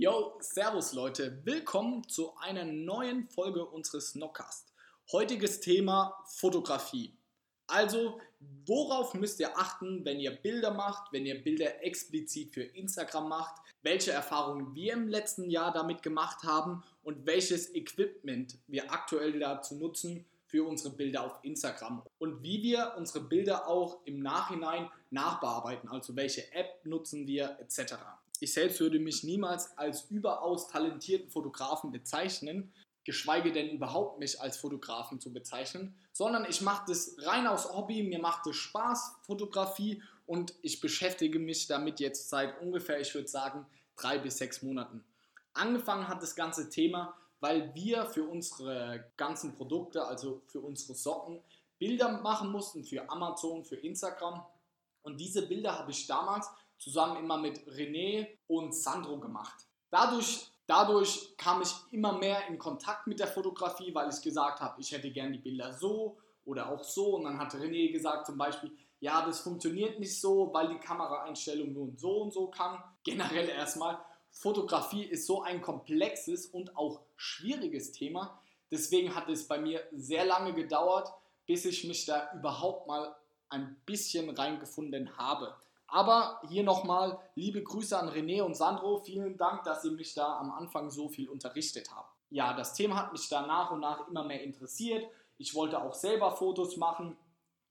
Yo, Servus Leute, willkommen zu einer neuen Folge unseres Knockcast. Heutiges Thema Fotografie. Also, worauf müsst ihr achten, wenn ihr Bilder macht, wenn ihr Bilder explizit für Instagram macht, welche Erfahrungen wir im letzten Jahr damit gemacht haben und welches Equipment wir aktuell dazu nutzen für unsere Bilder auf Instagram und wie wir unsere Bilder auch im Nachhinein nachbearbeiten, also welche App nutzen wir etc. Ich selbst würde mich niemals als überaus talentierten Fotografen bezeichnen, geschweige denn überhaupt mich als Fotografen zu bezeichnen, sondern ich mache das rein aus Hobby, mir macht es Spaß, Fotografie und ich beschäftige mich damit jetzt seit ungefähr, ich würde sagen, drei bis sechs Monaten. Angefangen hat das ganze Thema, weil wir für unsere ganzen Produkte, also für unsere Socken, Bilder machen mussten für Amazon, für Instagram. Und diese Bilder habe ich damals zusammen immer mit René und Sandro gemacht. Dadurch Dadurch kam ich immer mehr in Kontakt mit der Fotografie, weil ich gesagt habe, ich hätte gern die Bilder so oder auch so. Und dann hat René gesagt zum Beispiel, ja, das funktioniert nicht so, weil die Kameraeinstellung nur so und so kann. Generell erstmal, Fotografie ist so ein komplexes und auch schwieriges Thema. Deswegen hat es bei mir sehr lange gedauert, bis ich mich da überhaupt mal ein bisschen reingefunden habe. Aber hier nochmal liebe Grüße an René und Sandro. Vielen Dank, dass Sie mich da am Anfang so viel unterrichtet haben. Ja, das Thema hat mich da nach und nach immer mehr interessiert. Ich wollte auch selber Fotos machen.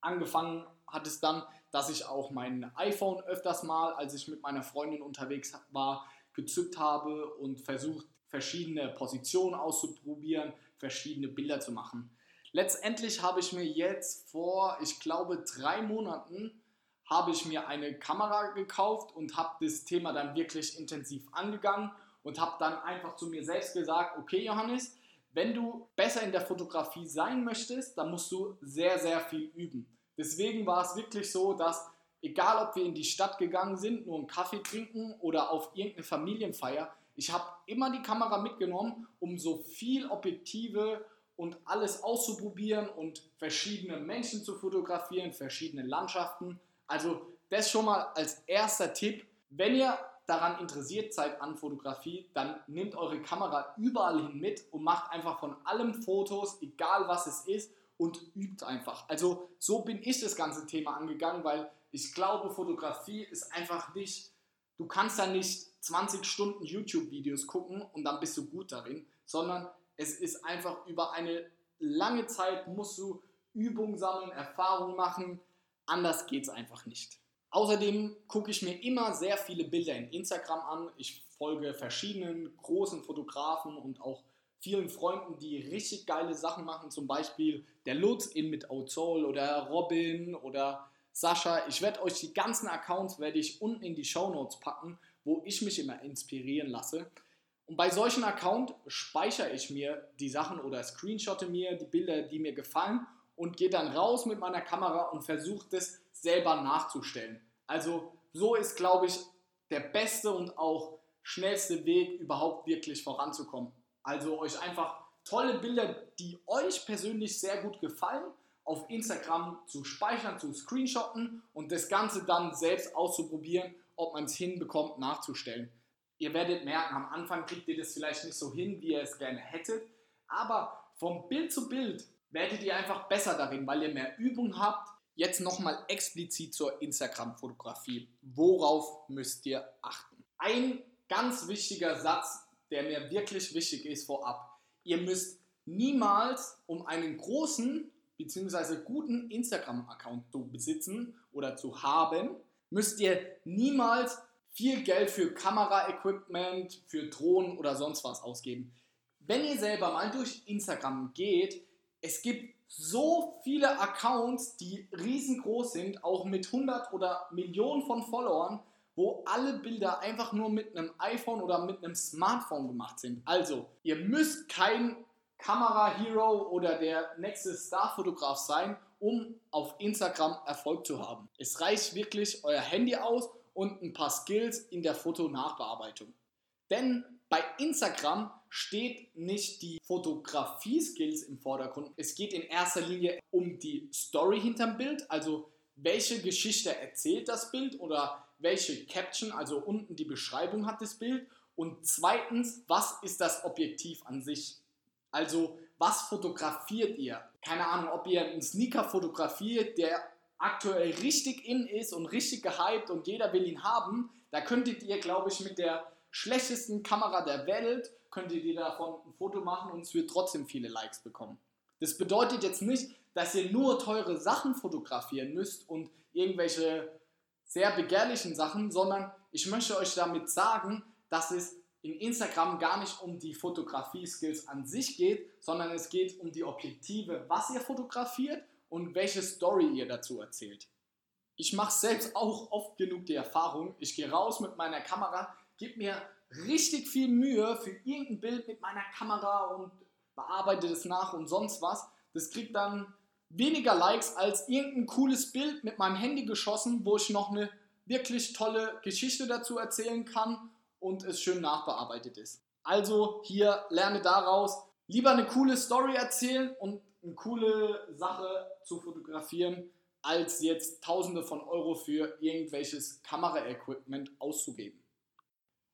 Angefangen hat es dann, dass ich auch mein iPhone öfters mal, als ich mit meiner Freundin unterwegs war, gezückt habe und versucht, verschiedene Positionen auszuprobieren, verschiedene Bilder zu machen. Letztendlich habe ich mir jetzt vor, ich glaube, drei Monaten habe ich mir eine Kamera gekauft und habe das Thema dann wirklich intensiv angegangen und habe dann einfach zu mir selbst gesagt, okay Johannes, wenn du besser in der Fotografie sein möchtest, dann musst du sehr, sehr viel üben. Deswegen war es wirklich so, dass egal ob wir in die Stadt gegangen sind, nur einen Kaffee trinken oder auf irgendeine Familienfeier, ich habe immer die Kamera mitgenommen, um so viel Objektive und alles auszuprobieren und verschiedene Menschen zu fotografieren, verschiedene Landschaften also das schon mal als erster Tipp. Wenn ihr daran interessiert seid an Fotografie, dann nehmt eure Kamera überall hin mit und macht einfach von allem Fotos, egal was es ist, und übt einfach. Also so bin ich das ganze Thema angegangen, weil ich glaube, Fotografie ist einfach nicht, du kannst da nicht 20 Stunden YouTube-Videos gucken und dann bist du gut darin, sondern es ist einfach über eine lange Zeit musst du Übung sammeln, Erfahrung machen, Anders geht es einfach nicht. Außerdem gucke ich mir immer sehr viele Bilder in Instagram an. Ich folge verschiedenen großen Fotografen und auch vielen Freunden, die richtig geile Sachen machen. Zum Beispiel der Lutz in mit Ozol oder Robin oder Sascha. Ich werde euch die ganzen Accounts werde ich unten in die Show Notes packen, wo ich mich immer inspirieren lasse. Und bei solchen Accounts speichere ich mir die Sachen oder screenshotte mir die Bilder, die mir gefallen und gehe dann raus mit meiner Kamera und versuche das selber nachzustellen. Also so ist, glaube ich, der beste und auch schnellste Weg, überhaupt wirklich voranzukommen. Also euch einfach tolle Bilder, die euch persönlich sehr gut gefallen, auf Instagram zu speichern, zu screenshotten und das Ganze dann selbst auszuprobieren, ob man es hinbekommt, nachzustellen. Ihr werdet merken, am Anfang kriegt ihr das vielleicht nicht so hin, wie ihr es gerne hättet, aber vom Bild zu Bild werdet ihr einfach besser darin, weil ihr mehr Übung habt. Jetzt nochmal explizit zur Instagram-Fotografie. Worauf müsst ihr achten? Ein ganz wichtiger Satz, der mir wirklich wichtig ist vorab. Ihr müsst niemals, um einen großen bzw. guten Instagram-Account zu besitzen oder zu haben, müsst ihr niemals viel Geld für Kamera-Equipment, für Drohnen oder sonst was ausgeben. Wenn ihr selber mal durch Instagram geht, es gibt so viele Accounts, die riesengroß sind, auch mit 100 oder Millionen von Followern, wo alle Bilder einfach nur mit einem iPhone oder mit einem Smartphone gemacht sind. Also, ihr müsst kein Kamera-Hero oder der nächste Star-Fotograf sein, um auf Instagram Erfolg zu haben. Es reicht wirklich euer Handy aus und ein paar Skills in der Fotonachbearbeitung. Denn bei Instagram steht nicht die Fotografie-Skills im Vordergrund. Es geht in erster Linie um die Story hinterm Bild, also welche Geschichte erzählt das Bild oder welche Caption, also unten die Beschreibung hat das Bild Und zweitens, was ist das Objektiv an sich? Also, was fotografiert ihr? Keine Ahnung, ob ihr einen Sneaker fotografiert, der aktuell richtig in ist und richtig gehypt und jeder will ihn haben. Da könntet ihr, glaube ich, mit der schlechtesten Kamera der Welt, könntet ihr davon ein Foto machen und es wird trotzdem viele Likes bekommen. Das bedeutet jetzt nicht, dass ihr nur teure Sachen fotografieren müsst und irgendwelche sehr begehrlichen Sachen, sondern ich möchte euch damit sagen, dass es in Instagram gar nicht um die Fotografie-Skills an sich geht, sondern es geht um die Objektive, was ihr fotografiert und welche Story ihr dazu erzählt. Ich mache selbst auch oft genug die Erfahrung, ich gehe raus mit meiner Kamera, gebe mir richtig viel Mühe für irgendein Bild mit meiner Kamera und bearbeite das nach und sonst was. Das kriegt dann weniger Likes als irgendein cooles Bild mit meinem Handy geschossen, wo ich noch eine wirklich tolle Geschichte dazu erzählen kann und es schön nachbearbeitet ist. Also hier lerne daraus, lieber eine coole Story erzählen und eine coole Sache zu fotografieren, als jetzt Tausende von Euro für irgendwelches Kameraequipment auszugeben.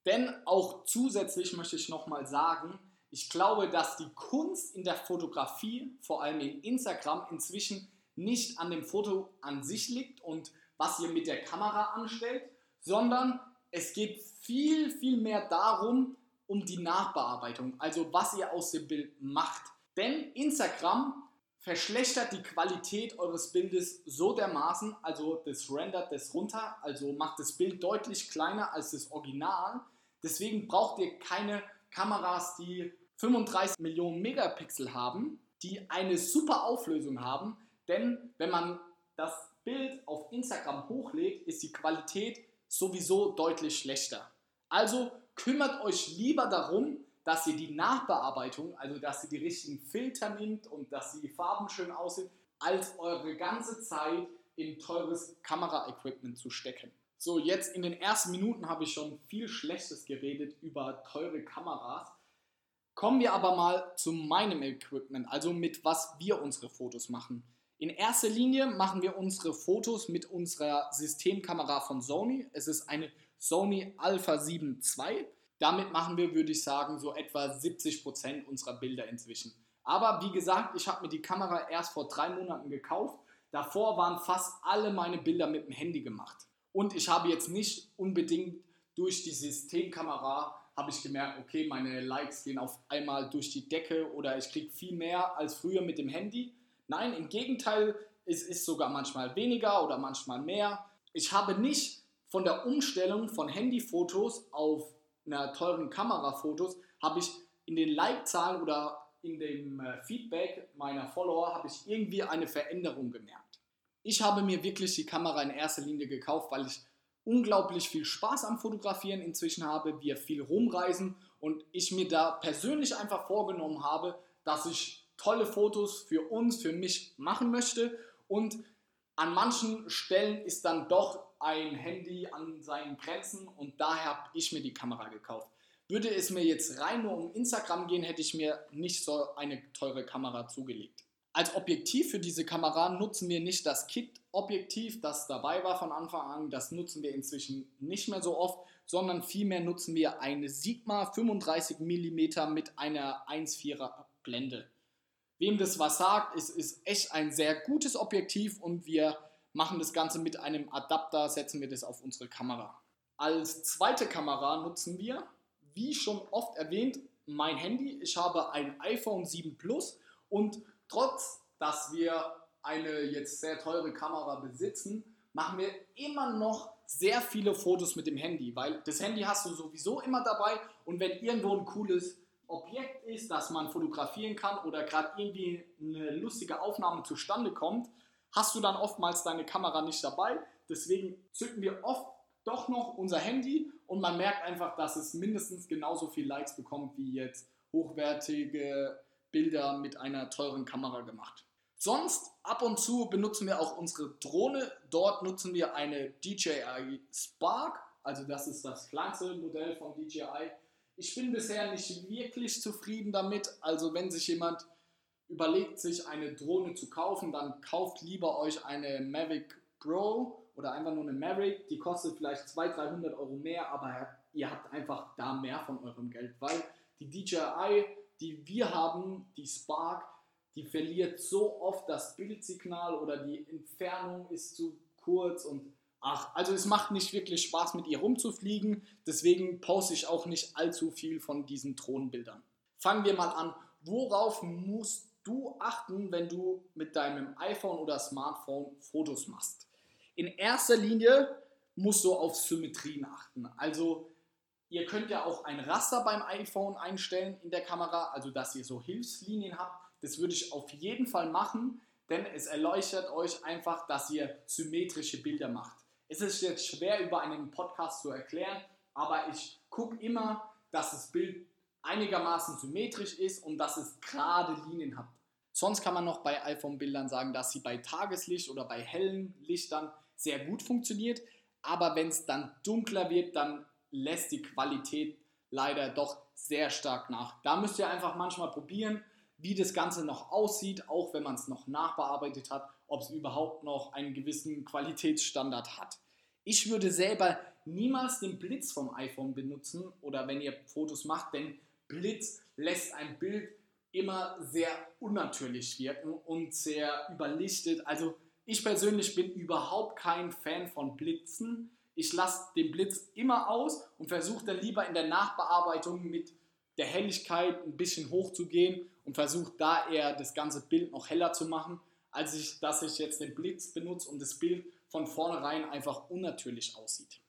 Denn auch zusätzlich möchte ich nochmal sagen, ich glaube, dass die Kunst in der Fotografie, vor allem in Instagram, inzwischen nicht an dem Foto an sich liegt und was ihr mit der Kamera anstellt, sondern es geht viel, viel mehr darum, um die Nachbearbeitung, also was ihr aus dem Bild macht. Denn Instagram verschlechtert die Qualität eures Bildes so dermaßen, also das rendert das runter, also macht das Bild deutlich kleiner als das Original. Deswegen braucht ihr keine Kameras, die 35 Millionen Megapixel haben, die eine super Auflösung haben, denn wenn man das Bild auf Instagram hochlädt, ist die Qualität sowieso deutlich schlechter. Also kümmert euch lieber darum, dass ihr die Nachbearbeitung, also dass ihr die richtigen Filter nimmt und dass die Farben schön aussehen, als eure ganze Zeit in teures Kameraequipment zu stecken. So, jetzt in den ersten Minuten habe ich schon viel Schlechtes geredet über teure Kameras. Kommen wir aber mal zu meinem Equipment, also mit was wir unsere Fotos machen. In erster Linie machen wir unsere Fotos mit unserer Systemkamera von Sony. Es ist eine Sony Alpha 7 II. Damit machen wir, würde ich sagen, so etwa 70% unserer Bilder inzwischen. Aber wie gesagt, ich habe mir die Kamera erst vor drei Monaten gekauft. Davor waren fast alle meine Bilder mit dem Handy gemacht. Und ich habe jetzt nicht unbedingt durch die Systemkamera habe ich gemerkt, okay, meine Likes gehen auf einmal durch die Decke oder ich kriege viel mehr als früher mit dem Handy. Nein, im Gegenteil, es ist sogar manchmal weniger oder manchmal mehr. Ich habe nicht von der Umstellung von Handyfotos auf einer teuren Kamerafotos habe ich in den Like-Zahlen oder in dem äh, Feedback meiner Follower habe ich irgendwie eine Veränderung gemerkt. Ich habe mir wirklich die Kamera in erster Linie gekauft, weil ich unglaublich viel Spaß am Fotografieren inzwischen habe, wir viel rumreisen und ich mir da persönlich einfach vorgenommen habe, dass ich tolle Fotos für uns, für mich machen möchte und an manchen Stellen ist dann doch ein Handy an seinen Grenzen und daher habe ich mir die Kamera gekauft. Würde es mir jetzt rein nur um Instagram gehen, hätte ich mir nicht so eine teure Kamera zugelegt. Als Objektiv für diese Kamera nutzen wir nicht das Kit-Objektiv, das dabei war von Anfang an. Das nutzen wir inzwischen nicht mehr so oft, sondern vielmehr nutzen wir eine Sigma 35 mm mit einer 1,4er Blende. Wem das was sagt, es ist echt ein sehr gutes Objektiv und wir machen das Ganze mit einem Adapter, setzen wir das auf unsere Kamera. Als zweite Kamera nutzen wir, wie schon oft erwähnt, mein Handy. Ich habe ein iPhone 7 Plus und trotz, dass wir eine jetzt sehr teure Kamera besitzen, machen wir immer noch sehr viele Fotos mit dem Handy, weil das Handy hast du sowieso immer dabei und wenn irgendwo ein cooles Objekt ist, das man fotografieren kann oder gerade irgendwie eine lustige Aufnahme zustande kommt, hast du dann oftmals deine Kamera nicht dabei. Deswegen zücken wir oft doch noch unser Handy und man merkt einfach, dass es mindestens genauso viel Likes bekommt wie jetzt hochwertige Bilder mit einer teuren Kamera gemacht. Sonst ab und zu benutzen wir auch unsere Drohne. Dort nutzen wir eine DJI Spark, also das ist das kleinste Modell von DJI. Ich bin bisher nicht wirklich zufrieden damit. Also wenn sich jemand überlegt, sich eine Drohne zu kaufen, dann kauft lieber euch eine Mavic Pro oder einfach nur eine Mavic. Die kostet vielleicht 200, 300 Euro mehr, aber ihr habt einfach da mehr von eurem Geld, weil die DJI, die wir haben, die Spark, die verliert so oft das Bildsignal oder die Entfernung ist zu kurz und ach, also es macht nicht wirklich Spaß mit ihr rumzufliegen, deswegen poste ich auch nicht allzu viel von diesen Drohnenbildern. Fangen wir mal an, worauf musst du achten, wenn du mit deinem iPhone oder Smartphone Fotos machst? In erster Linie musst du auf Symmetrien achten. Also ihr könnt ja auch ein Raster beim iPhone einstellen in der Kamera, also dass ihr so Hilfslinien habt. Das würde ich auf jeden Fall machen, denn es erleuchtet euch einfach, dass ihr symmetrische Bilder macht. Es ist jetzt schwer über einen Podcast zu erklären, aber ich gucke immer, dass das Bild einigermaßen symmetrisch ist und dass es gerade Linien hat. Sonst kann man noch bei iPhone-Bildern sagen, dass sie bei Tageslicht oder bei hellen Lichtern sehr gut funktioniert. Aber wenn es dann dunkler wird, dann lässt die Qualität leider doch sehr stark nach. Da müsst ihr einfach manchmal probieren, wie das Ganze noch aussieht, auch wenn man es noch nachbearbeitet hat, ob es überhaupt noch einen gewissen Qualitätsstandard hat. Ich würde selber niemals den Blitz vom iPhone benutzen oder wenn ihr Fotos macht, denn Blitz lässt ein Bild immer sehr unnatürlich wirken und sehr überlichtet. Also ich persönlich bin überhaupt kein Fan von Blitzen. Ich lasse den Blitz immer aus und versuche dann lieber in der Nachbearbeitung mit der Helligkeit ein bisschen hoch zu gehen und versuche da eher das ganze Bild noch heller zu machen, als ich, dass ich jetzt den Blitz benutze und das Bild von vornherein einfach unnatürlich aussieht.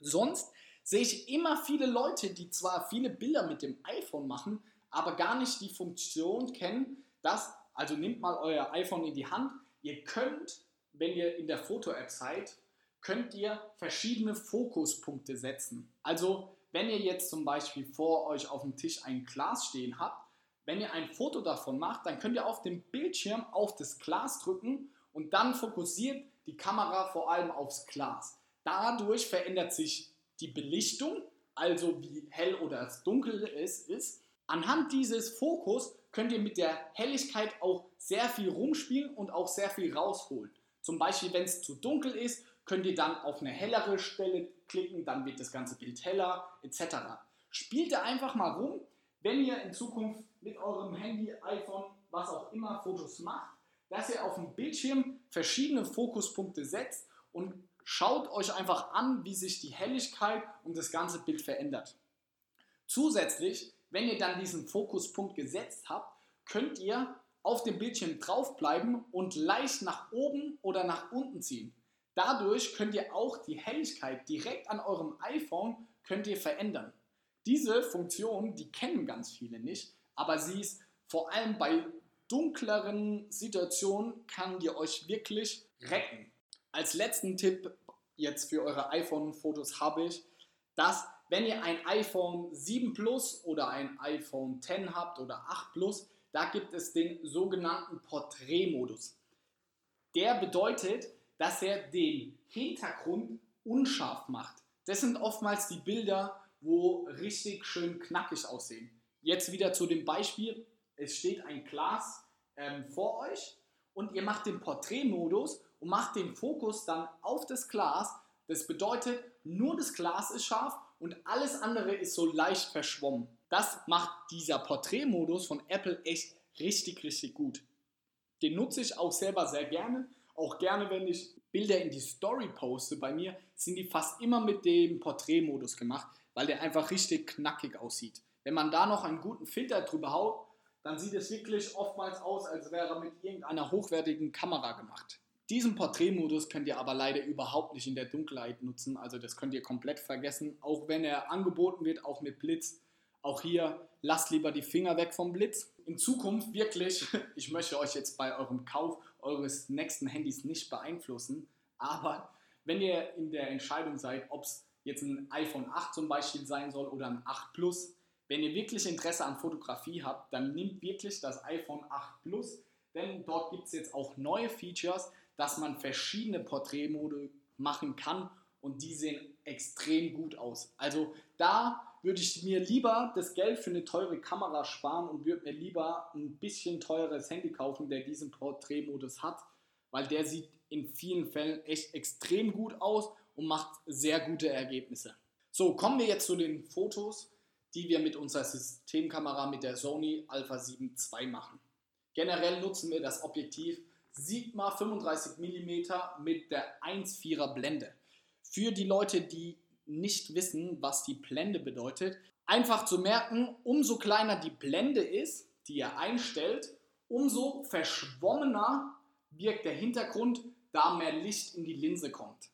Sonst sehe ich immer viele Leute, die zwar viele Bilder mit dem iPhone machen, aber gar nicht die Funktion kennen, dass, also nehmt mal euer iPhone in die Hand, Ihr könnt, wenn ihr in der Foto-App seid, könnt ihr verschiedene Fokuspunkte setzen. Also wenn ihr jetzt zum Beispiel vor euch auf dem Tisch ein Glas stehen habt, wenn ihr ein Foto davon macht, dann könnt ihr auf dem Bildschirm auf das Glas drücken und dann fokussiert die Kamera vor allem aufs Glas. Dadurch verändert sich die Belichtung, also wie hell oder dunkel es ist. Anhand dieses Fokus könnt ihr mit der Helligkeit auch sehr viel rumspielen und auch sehr viel rausholen. Zum Beispiel, wenn es zu dunkel ist, könnt ihr dann auf eine hellere Stelle klicken, dann wird das ganze Bild heller etc. Spielt da einfach mal rum, wenn ihr in Zukunft mit eurem Handy, iPhone, was auch immer Fotos macht, dass ihr auf dem Bildschirm verschiedene Fokuspunkte setzt und schaut euch einfach an, wie sich die Helligkeit und das ganze Bild verändert. Zusätzlich wenn ihr dann diesen Fokuspunkt gesetzt habt, könnt ihr auf dem Bildschirm draufbleiben und leicht nach oben oder nach unten ziehen. Dadurch könnt ihr auch die Helligkeit direkt an eurem iPhone könnt ihr verändern. Diese Funktion, die kennen ganz viele nicht, aber sie ist vor allem bei dunkleren Situationen kann die euch wirklich retten. Als letzten Tipp jetzt für eure iPhone-Fotos habe ich, dass wenn ihr ein iPhone 7 Plus oder ein iPhone 10 habt oder 8 Plus, da gibt es den sogenannten Porträtmodus. Der bedeutet, dass er den Hintergrund unscharf macht. Das sind oftmals die Bilder, wo richtig schön knackig aussehen. Jetzt wieder zu dem Beispiel. Es steht ein Glas ähm, vor euch und ihr macht den Porträtmodus und macht den Fokus dann auf das Glas. Das bedeutet, nur das Glas ist scharf und alles andere ist so leicht verschwommen. Das macht dieser Porträtmodus von Apple echt richtig, richtig gut. Den nutze ich auch selber sehr gerne. Auch gerne, wenn ich Bilder in die Story poste. Bei mir sind die fast immer mit dem Porträtmodus gemacht, weil der einfach richtig knackig aussieht. Wenn man da noch einen guten Filter drüber haut, dann sieht es wirklich oftmals aus, als wäre er mit irgendeiner hochwertigen Kamera gemacht. Diesen Porträtmodus könnt ihr aber leider überhaupt nicht in der Dunkelheit nutzen. Also das könnt ihr komplett vergessen. Auch wenn er angeboten wird, auch mit Blitz. Auch hier lasst lieber die Finger weg vom Blitz. In Zukunft wirklich, ich möchte euch jetzt bei eurem Kauf eures nächsten Handys nicht beeinflussen, aber wenn ihr in der Entscheidung seid, ob es jetzt ein iPhone 8 zum Beispiel sein soll oder ein 8 Plus, wenn ihr wirklich Interesse an Fotografie habt, dann nehmt wirklich das iPhone 8 Plus, denn dort gibt es jetzt auch neue Features, dass man verschiedene Porträtmode machen kann und die sehen extrem gut aus. Also da würde ich mir lieber das Geld für eine teure Kamera sparen und würde mir lieber ein bisschen teures Handy kaufen, der diesen Porträtmodus hat, weil der sieht in vielen Fällen echt extrem gut aus und macht sehr gute Ergebnisse. So, kommen wir jetzt zu den Fotos, die wir mit unserer Systemkamera mit der Sony Alpha 7 II machen. Generell nutzen wir das Objektiv Sigma 35 mm mit der 1,4er Blende. Für die Leute, die nicht wissen, was die Blende bedeutet, einfach zu merken, umso kleiner die Blende ist, die ihr einstellt, umso verschwommener wirkt der Hintergrund, da mehr Licht in die Linse kommt.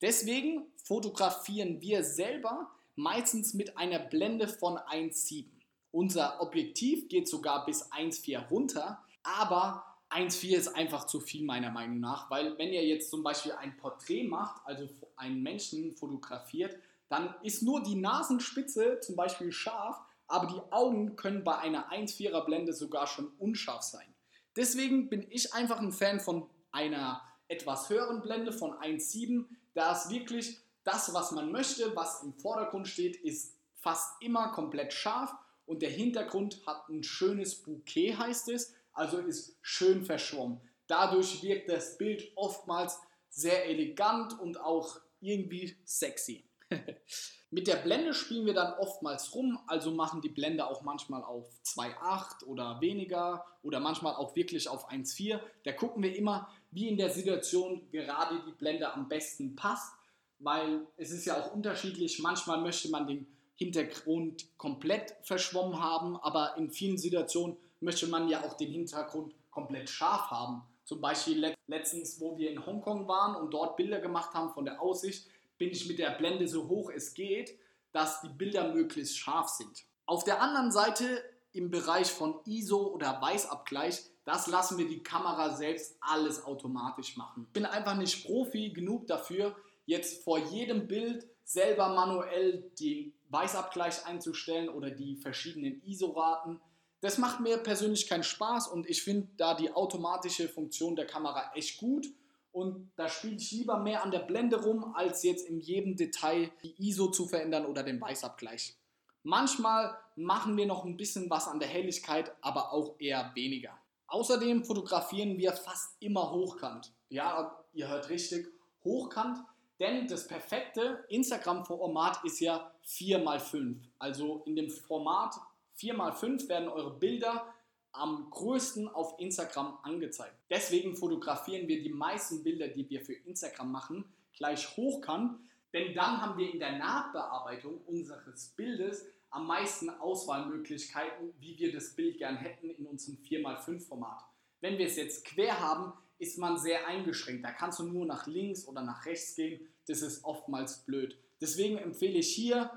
Deswegen fotografieren wir selber meistens mit einer Blende von 1,7. Unser Objektiv geht sogar bis 1,4 runter, aber 1,4 ist einfach zu viel meiner Meinung nach, weil wenn ihr jetzt zum Beispiel ein Porträt macht, also einen Menschen fotografiert, dann ist nur die Nasenspitze zum Beispiel scharf, aber die Augen können bei einer 1,4er Blende sogar schon unscharf sein. Deswegen bin ich einfach ein Fan von einer etwas höheren Blende von 1,7, da es wirklich das, was man möchte, was im Vordergrund steht, ist fast immer komplett scharf. Und der Hintergrund hat ein schönes Bouquet, heißt es, also ist schön verschwommen. Dadurch wirkt das Bild oftmals sehr elegant und auch irgendwie sexy. Mit der Blende spielen wir dann oftmals rum, also machen die Blende auch manchmal auf 2,8 oder weniger oder manchmal auch wirklich auf 1,4. Da gucken wir immer, wie in der Situation gerade die Blende am besten passt, weil es ist ja auch unterschiedlich. Manchmal möchte man den Hintergrund komplett verschwommen haben, aber in vielen Situationen möchte man ja auch den Hintergrund komplett scharf haben. Zum Beispiel letztens, wo wir in Hongkong waren und dort Bilder gemacht haben von der Aussicht, bin ich mit der Blende so hoch es geht, dass die Bilder möglichst scharf sind. Auf der anderen Seite im Bereich von ISO oder Weißabgleich, das lassen wir die Kamera selbst alles automatisch machen. Ich bin einfach nicht Profi genug dafür, jetzt vor jedem Bild selber manuell den Weißabgleich einzustellen oder die verschiedenen ISO-Raten. Das macht mir persönlich keinen Spaß und ich finde da die automatische Funktion der Kamera echt gut und da spiele ich lieber mehr an der Blende rum, als jetzt in jedem Detail die ISO zu verändern oder den Weißabgleich. Manchmal machen wir noch ein bisschen was an der Helligkeit, aber auch eher weniger. Außerdem fotografieren wir fast immer hochkant. Ja, ihr hört richtig, hochkant, denn das perfekte Instagram-Format ist ja 4x5. Also in dem Format 4x5 werden eure Bilder am größten auf Instagram angezeigt. Deswegen fotografieren wir die meisten Bilder, die wir für Instagram machen, gleich hochkant, denn dann haben wir in der Nachbearbeitung unseres Bildes am meisten Auswahlmöglichkeiten, wie wir das Bild gern hätten in unserem 4x5 Format. Wenn wir es jetzt quer haben, ist man sehr eingeschränkt. Da kannst du nur nach links oder nach rechts gehen. Das ist oftmals blöd. Deswegen empfehle ich hier,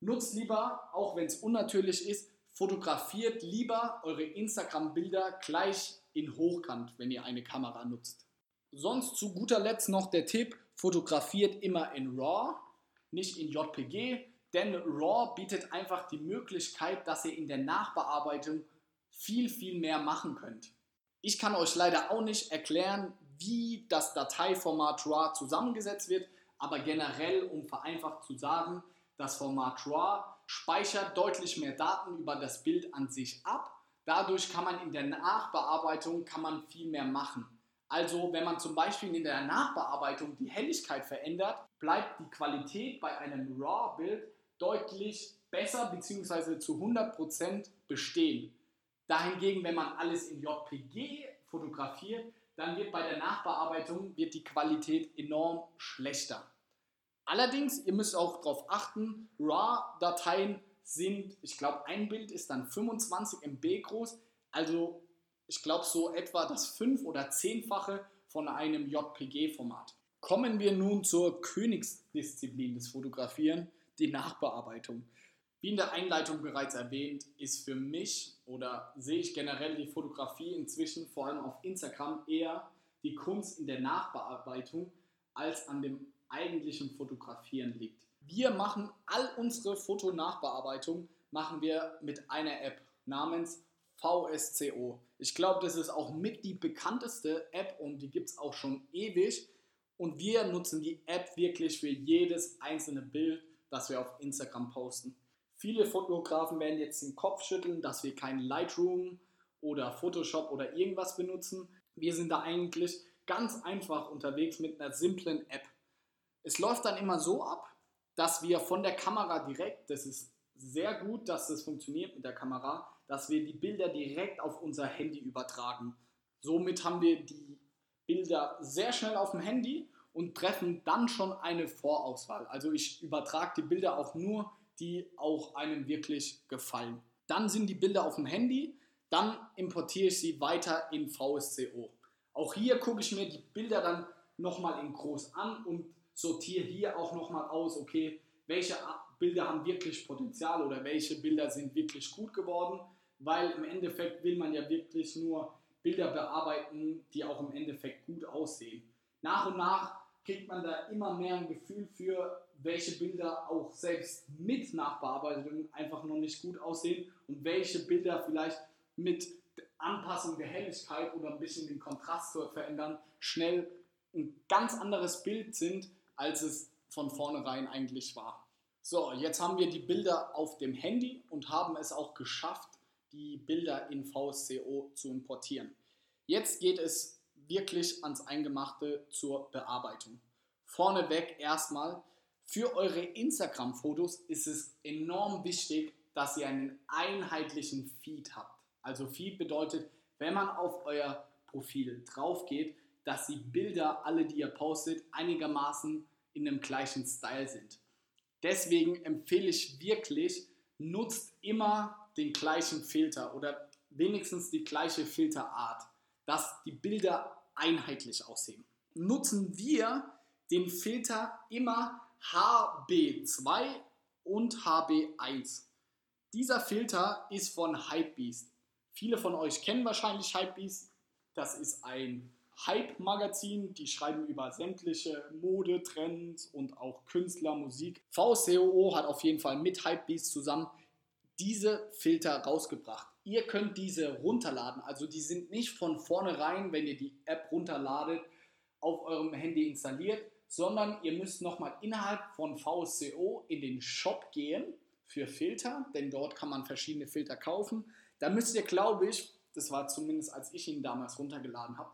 nutzt lieber, auch wenn es unnatürlich ist, fotografiert lieber eure Instagram-Bilder gleich in Hochkant, wenn ihr eine Kamera nutzt. Sonst zu guter Letzt noch der Tipp, fotografiert immer in RAW, nicht in JPG, denn RAW bietet einfach die Möglichkeit, dass ihr in der Nachbearbeitung viel, viel mehr machen könnt. Ich kann euch leider auch nicht erklären, wie das Dateiformat RAW zusammengesetzt wird, aber generell, um vereinfacht zu sagen, das Format RAW speichert deutlich mehr Daten über das Bild an sich ab. Dadurch kann man in der Nachbearbeitung kann man viel mehr machen. Also wenn man zum Beispiel in der Nachbearbeitung die Helligkeit verändert, bleibt die Qualität bei einem RAW-Bild deutlich besser bzw. zu 100% bestehen. Dahingegen, wenn man alles in JPG fotografiert, dann wird bei der Nachbearbeitung wird die Qualität enorm schlechter. Allerdings, ihr müsst auch darauf achten, RAW-Dateien sind, ich glaube, ein Bild ist dann 25 MB groß, also ich glaube so etwa das fünf- oder zehnfache von einem JPG-Format. Kommen wir nun zur Königsdisziplin des Fotografieren, die Nachbearbeitung. Wie in der Einleitung bereits erwähnt, ist für mich oder sehe ich generell die Fotografie inzwischen vor allem auf Instagram eher die Kunst in der Nachbearbeitung als an dem eigentlichen Fotografieren liegt. Wir machen all unsere Fotonachbearbeitung machen wir mit einer App namens VSCO. Ich glaube, das ist auch mit die bekannteste App und die gibt es auch schon ewig. Und wir nutzen die App wirklich für jedes einzelne Bild, das wir auf Instagram posten. Viele Fotografen werden jetzt den Kopf schütteln, dass wir kein Lightroom oder Photoshop oder irgendwas benutzen. Wir sind da eigentlich ganz einfach unterwegs mit einer simplen App. Es läuft dann immer so ab, dass wir von der Kamera direkt, das ist sehr gut, dass das funktioniert mit der Kamera, dass wir die Bilder direkt auf unser Handy übertragen. Somit haben wir die Bilder sehr schnell auf dem Handy und treffen dann schon eine Vorauswahl. Also ich übertrage die Bilder auch nur, die auch einem wirklich gefallen. Dann sind die Bilder auf dem Handy, dann importiere ich sie weiter in VSCO. Auch hier gucke ich mir die Bilder dann nochmal in groß an und sortiere hier auch nochmal aus, okay, welche Bilder haben wirklich Potenzial oder welche Bilder sind wirklich gut geworden, weil im Endeffekt will man ja wirklich nur Bilder bearbeiten, die auch im Endeffekt gut aussehen. Nach und nach kriegt man da immer mehr ein Gefühl für, welche Bilder auch selbst mit Nachbearbeitung einfach noch nicht gut aussehen und welche Bilder vielleicht mit Anpassung der Helligkeit oder ein bisschen den Kontrast zu verändern, schnell ein ganz anderes Bild sind, als es von vornherein eigentlich war. So, jetzt haben wir die Bilder auf dem Handy und haben es auch geschafft, die Bilder in VSCO zu importieren. Jetzt geht es wirklich ans Eingemachte zur Bearbeitung. Vorneweg erstmal, für eure Instagram-Fotos ist es enorm wichtig, dass ihr einen einheitlichen Feed habt. Also Feed bedeutet, wenn man auf euer Profil drauf geht, dass die Bilder, alle die ihr postet, einigermaßen in dem gleichen Style sind. Deswegen empfehle ich wirklich, nutzt immer den gleichen Filter oder wenigstens die gleiche Filterart, dass die Bilder einheitlich aussehen. Nutzen wir den Filter immer HB2 und HB1. Dieser Filter ist von Hypebeast. Viele von euch kennen wahrscheinlich Hypebeast. Das ist ein Hype-Magazin, die schreiben über sämtliche Modetrends und auch Künstler, Musik. VSCOO hat auf jeden Fall mit Hypebeast zusammen diese Filter rausgebracht. Ihr könnt diese runterladen, also die sind nicht von vornherein, wenn ihr die App runterladet, auf eurem Handy installiert, sondern ihr müsst nochmal innerhalb von VSCO in den Shop gehen für Filter, denn dort kann man verschiedene Filter kaufen. Da müsst ihr, glaube ich, das war zumindest als ich ihn damals runtergeladen habe,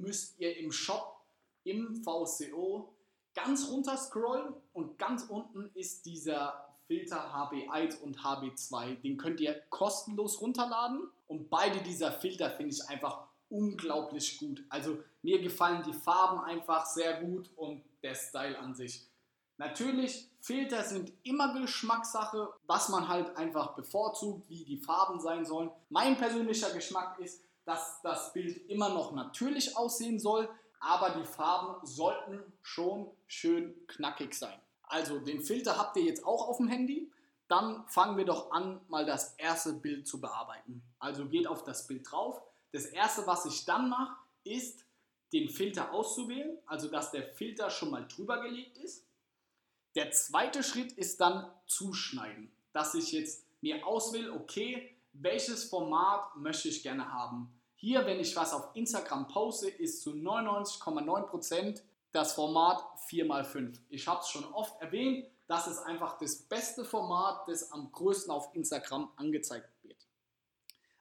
müsst ihr im Shop im VCO ganz runter scrollen und ganz unten ist dieser Filter HB1 und HB2. Den könnt ihr kostenlos runterladen und beide dieser Filter finde ich einfach unglaublich gut. Also mir gefallen die Farben einfach sehr gut und der Style an sich. Natürlich, Filter sind immer Geschmackssache, was man halt einfach bevorzugt, wie die Farben sein sollen. Mein persönlicher Geschmack ist, dass das Bild immer noch natürlich aussehen soll, aber die Farben sollten schon schön knackig sein. Also den Filter habt ihr jetzt auch auf dem Handy. Dann fangen wir doch an, mal das erste Bild zu bearbeiten. Also geht auf das Bild drauf. Das erste, was ich dann mache, ist den Filter auszuwählen, also dass der Filter schon mal drüber gelegt ist. Der zweite Schritt ist dann zuschneiden, dass ich jetzt mir auswähle, okay, welches Format möchte ich gerne haben. Hier, wenn ich was auf Instagram poste, ist zu 99,9% das Format 4x5. Ich habe es schon oft erwähnt, das ist einfach das beste Format, das am größten auf Instagram angezeigt wird.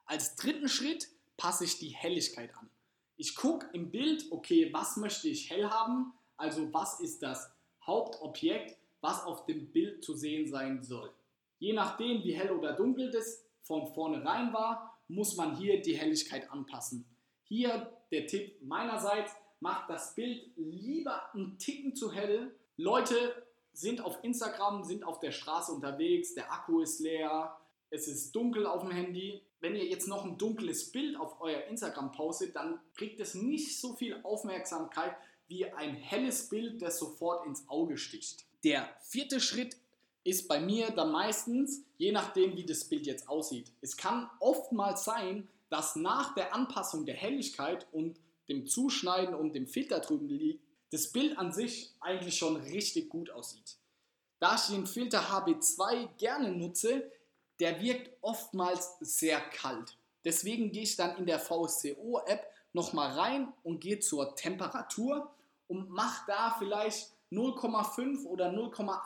Als dritten Schritt passe ich die Helligkeit an. Ich gucke im Bild, okay, was möchte ich hell haben? Also was ist das Hauptobjekt, was auf dem Bild zu sehen sein soll. Je nachdem, wie hell oder dunkel das von vornherein war, muss man hier die Helligkeit anpassen. Hier der Tipp meinerseits, macht das Bild lieber einen Ticken zu hell. Leute sind auf Instagram, sind auf der Straße unterwegs, der Akku ist leer, es ist dunkel auf dem Handy. Wenn ihr jetzt noch ein dunkles Bild auf euer Instagram postet, dann kriegt es nicht so viel Aufmerksamkeit wie ein helles Bild, das sofort ins Auge sticht. Der vierte Schritt ist bei mir dann meistens, je nachdem wie das Bild jetzt aussieht. Es kann oftmals sein, dass nach der Anpassung der Helligkeit und dem Zuschneiden und dem Filter drüben liegt, das Bild an sich eigentlich schon richtig gut aussieht. Da ich den Filter HB2 gerne nutze, der wirkt oftmals sehr kalt. Deswegen gehe ich dann in der VSCO-App nochmal rein und gehe zur Temperatur und mache da vielleicht 0,5 oder 0,8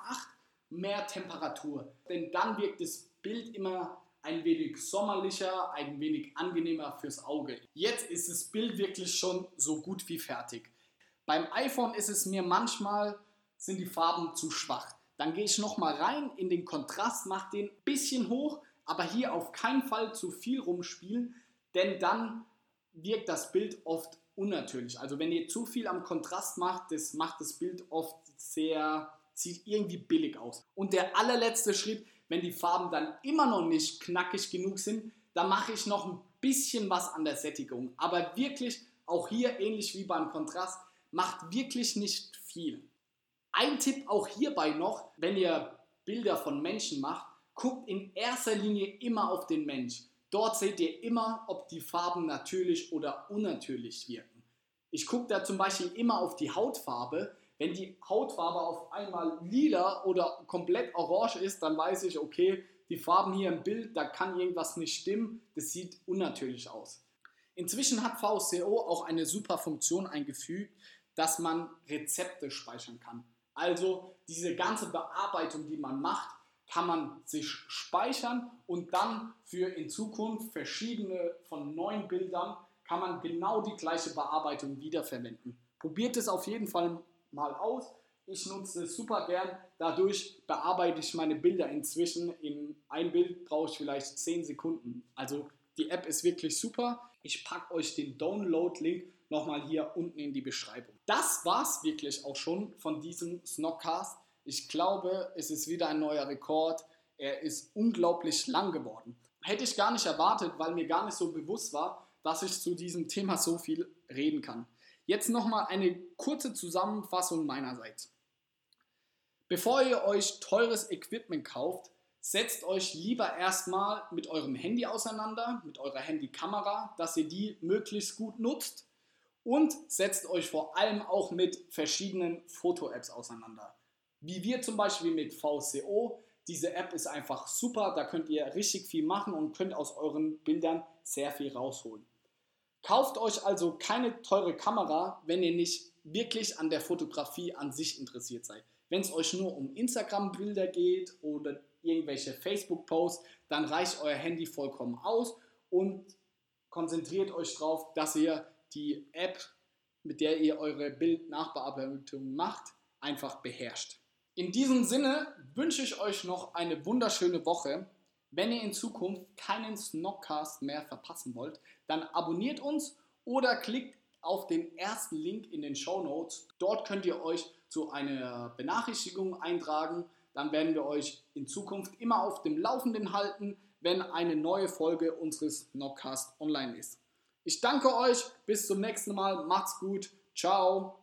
mehr Temperatur. Denn dann wirkt das Bild immer ein wenig sommerlicher, ein wenig angenehmer fürs Auge. Jetzt ist das Bild wirklich schon so gut wie fertig. Beim iPhone ist es mir manchmal, sind die Farben zu schwach. Dann gehe ich nochmal rein in den Kontrast, mache den ein bisschen hoch, aber hier auf keinen Fall zu viel rumspielen, denn dann wirkt das Bild oft unnatürlich. Also wenn ihr zu viel am Kontrast macht, das macht das Bild oft sehr, sieht irgendwie billig aus. Und der allerletzte Schritt, wenn die Farben dann immer noch nicht knackig genug sind, dann mache ich noch ein bisschen was an der Sättigung. Aber wirklich, auch hier ähnlich wie beim Kontrast, macht wirklich nicht viel. Ein Tipp auch hierbei noch, wenn ihr Bilder von Menschen macht, guckt in erster Linie immer auf den Mensch. Dort seht ihr immer, ob die Farben natürlich oder unnatürlich wirken. Ich gucke da zum Beispiel immer auf die Hautfarbe. Wenn die Hautfarbe auf einmal lila oder komplett orange ist, dann weiß ich, okay, die Farben hier im Bild, da kann irgendwas nicht stimmen. Das sieht unnatürlich aus. Inzwischen hat VSCO auch eine super Funktion eingefügt, dass man Rezepte speichern kann. Also diese ganze Bearbeitung, die man macht, kann man sich speichern und dann für in Zukunft verschiedene von neuen Bildern kann man genau die gleiche Bearbeitung wiederverwenden. Probiert es auf jeden Fall mal aus. Ich nutze es super gern. Dadurch bearbeite ich meine Bilder inzwischen. In ein Bild brauche ich vielleicht 10 Sekunden. Also die App ist wirklich super. Ich packe euch den Download-Link nochmal hier unten in die Beschreibung. Das war's wirklich auch schon von diesem Snockcast. Ich glaube, es ist wieder ein neuer Rekord. Er ist unglaublich lang geworden. Hätte ich gar nicht erwartet, weil mir gar nicht so bewusst war, dass ich zu diesem Thema so viel reden kann. Jetzt nochmal eine kurze Zusammenfassung meinerseits. Bevor ihr euch teures Equipment kauft, setzt euch lieber erstmal mit eurem Handy auseinander, mit eurer Handykamera, dass ihr die möglichst gut nutzt und setzt euch vor allem auch mit verschiedenen Foto-Apps auseinander. Wie wir zum Beispiel mit VCO. Diese App ist einfach super, da könnt ihr richtig viel machen und könnt aus euren Bildern sehr viel rausholen. Kauft euch also keine teure Kamera, wenn ihr nicht wirklich an der Fotografie an sich interessiert seid. Wenn es euch nur um Instagram-Bilder geht oder irgendwelche Facebook-Posts, dann reicht euer Handy vollkommen aus und konzentriert euch darauf, dass ihr die App, mit der ihr eure Bildnachbearbeitung macht, einfach beherrscht. In diesem Sinne wünsche ich euch noch eine wunderschöne Woche. Wenn ihr in Zukunft keinen Snockcast mehr verpassen wollt, dann abonniert uns oder klickt auf den ersten Link in den Show Notes. Dort könnt ihr euch zu einer Benachrichtigung eintragen. Dann werden wir euch in Zukunft immer auf dem Laufenden halten, wenn eine neue Folge unseres Snockcast online ist. Ich danke euch, bis zum nächsten Mal, macht's gut, ciao.